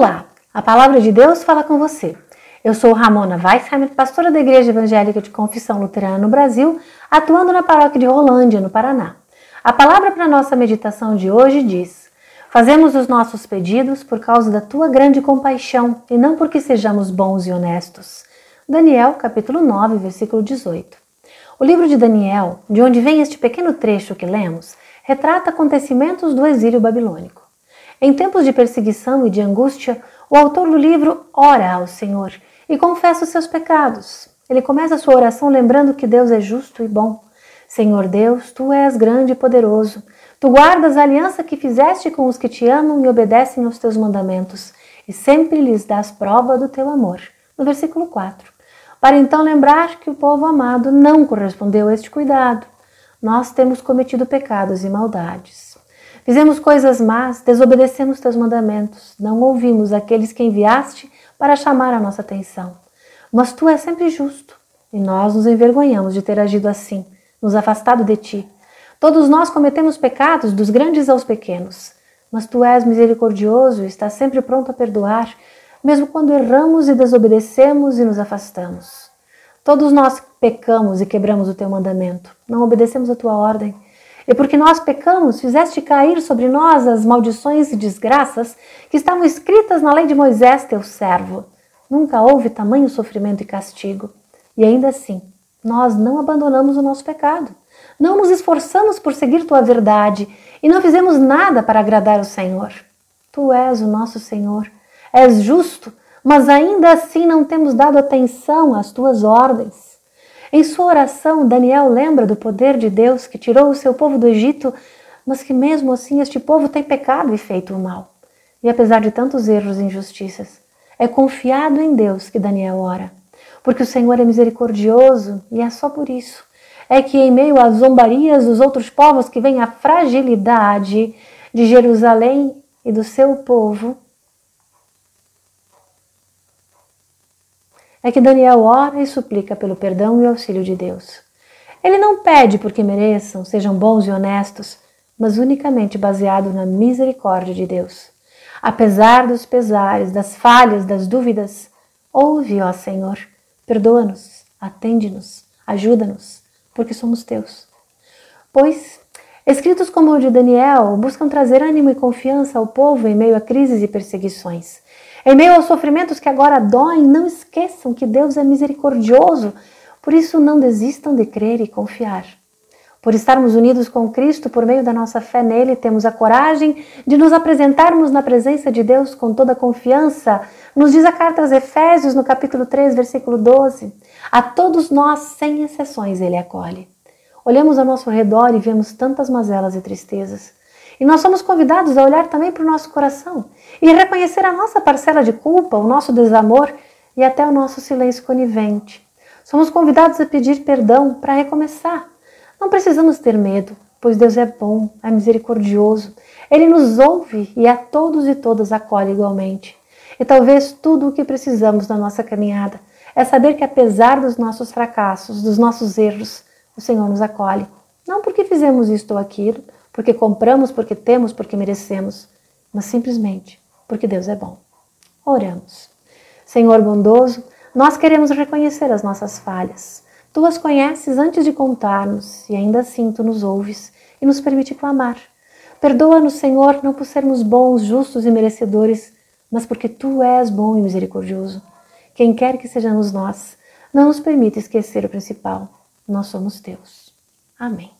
Olá, a palavra de Deus fala com você. Eu sou Ramona Weissheimer, pastora da Igreja Evangélica de Confissão Luterana no Brasil, atuando na paróquia de Rolândia, no Paraná. A palavra para nossa meditação de hoje diz: Fazemos os nossos pedidos por causa da tua grande compaixão e não porque sejamos bons e honestos. Daniel, capítulo 9, versículo 18. O livro de Daniel, de onde vem este pequeno trecho que lemos, retrata acontecimentos do exílio babilônico. Em tempos de perseguição e de angústia, o autor do livro ora ao Senhor e confessa os seus pecados. Ele começa sua oração lembrando que Deus é justo e bom. Senhor Deus, tu és grande e poderoso. Tu guardas a aliança que fizeste com os que te amam e obedecem aos teus mandamentos, e sempre lhes dás prova do teu amor. No versículo 4. Para então lembrar que o povo amado não correspondeu a este cuidado. Nós temos cometido pecados e maldades. Fizemos coisas más, desobedecemos teus mandamentos, não ouvimos aqueles que enviaste para chamar a nossa atenção. Mas tu és sempre justo, e nós nos envergonhamos de ter agido assim, nos afastado de ti. Todos nós cometemos pecados, dos grandes aos pequenos, mas tu és misericordioso e estás sempre pronto a perdoar, mesmo quando erramos e desobedecemos e nos afastamos. Todos nós pecamos e quebramos o teu mandamento, não obedecemos a tua ordem. E porque nós pecamos, fizeste cair sobre nós as maldições e desgraças que estavam escritas na lei de Moisés, teu servo. Nunca houve tamanho sofrimento e castigo. E ainda assim, nós não abandonamos o nosso pecado. Não nos esforçamos por seguir tua verdade e não fizemos nada para agradar o Senhor. Tu és o nosso Senhor. És justo, mas ainda assim não temos dado atenção às tuas ordens. Em sua oração, Daniel lembra do poder de Deus que tirou o seu povo do Egito, mas que mesmo assim este povo tem pecado e feito o mal. E apesar de tantos erros e injustiças, é confiado em Deus que Daniel ora, porque o Senhor é misericordioso e é só por isso. É que em meio às zombarias dos outros povos que vem a fragilidade de Jerusalém e do seu povo, é que Daniel ora e suplica pelo perdão e auxílio de Deus. Ele não pede porque mereçam, sejam bons e honestos, mas unicamente baseado na misericórdia de Deus. Apesar dos pesares, das falhas, das dúvidas, ouve, ó Senhor, perdoa-nos, atende-nos, ajuda-nos, porque somos teus. Pois, escritos como o de Daniel buscam trazer ânimo e confiança ao povo em meio a crises e perseguições. Em meio aos sofrimentos que agora doem, não esqueçam que Deus é misericordioso, por isso não desistam de crer e confiar. Por estarmos unidos com Cristo por meio da nossa fé nele, temos a coragem de nos apresentarmos na presença de Deus com toda confiança. Nos diz a carta aos Efésios, no capítulo 3, versículo 12: A todos nós, sem exceções, ele acolhe. Olhamos ao nosso redor e vemos tantas mazelas e tristezas. E nós somos convidados a olhar também para o nosso coração e reconhecer a nossa parcela de culpa, o nosso desamor e até o nosso silêncio conivente. Somos convidados a pedir perdão para recomeçar. Não precisamos ter medo, pois Deus é bom, é misericordioso. Ele nos ouve e a todos e todas acolhe igualmente. E talvez tudo o que precisamos na nossa caminhada é saber que, apesar dos nossos fracassos, dos nossos erros, o Senhor nos acolhe. Não porque fizemos isto ou aquilo, porque compramos, porque temos, porque merecemos, mas simplesmente porque Deus é bom. Oramos. Senhor bondoso, nós queremos reconhecer as nossas falhas. Tu as conheces antes de contar-nos e ainda assim tu nos ouves e nos permite clamar. Perdoa-nos, Senhor, não por sermos bons, justos e merecedores, mas porque tu és bom e misericordioso. Quem quer que sejamos nós, não nos permita esquecer o principal: nós somos teus. Amém.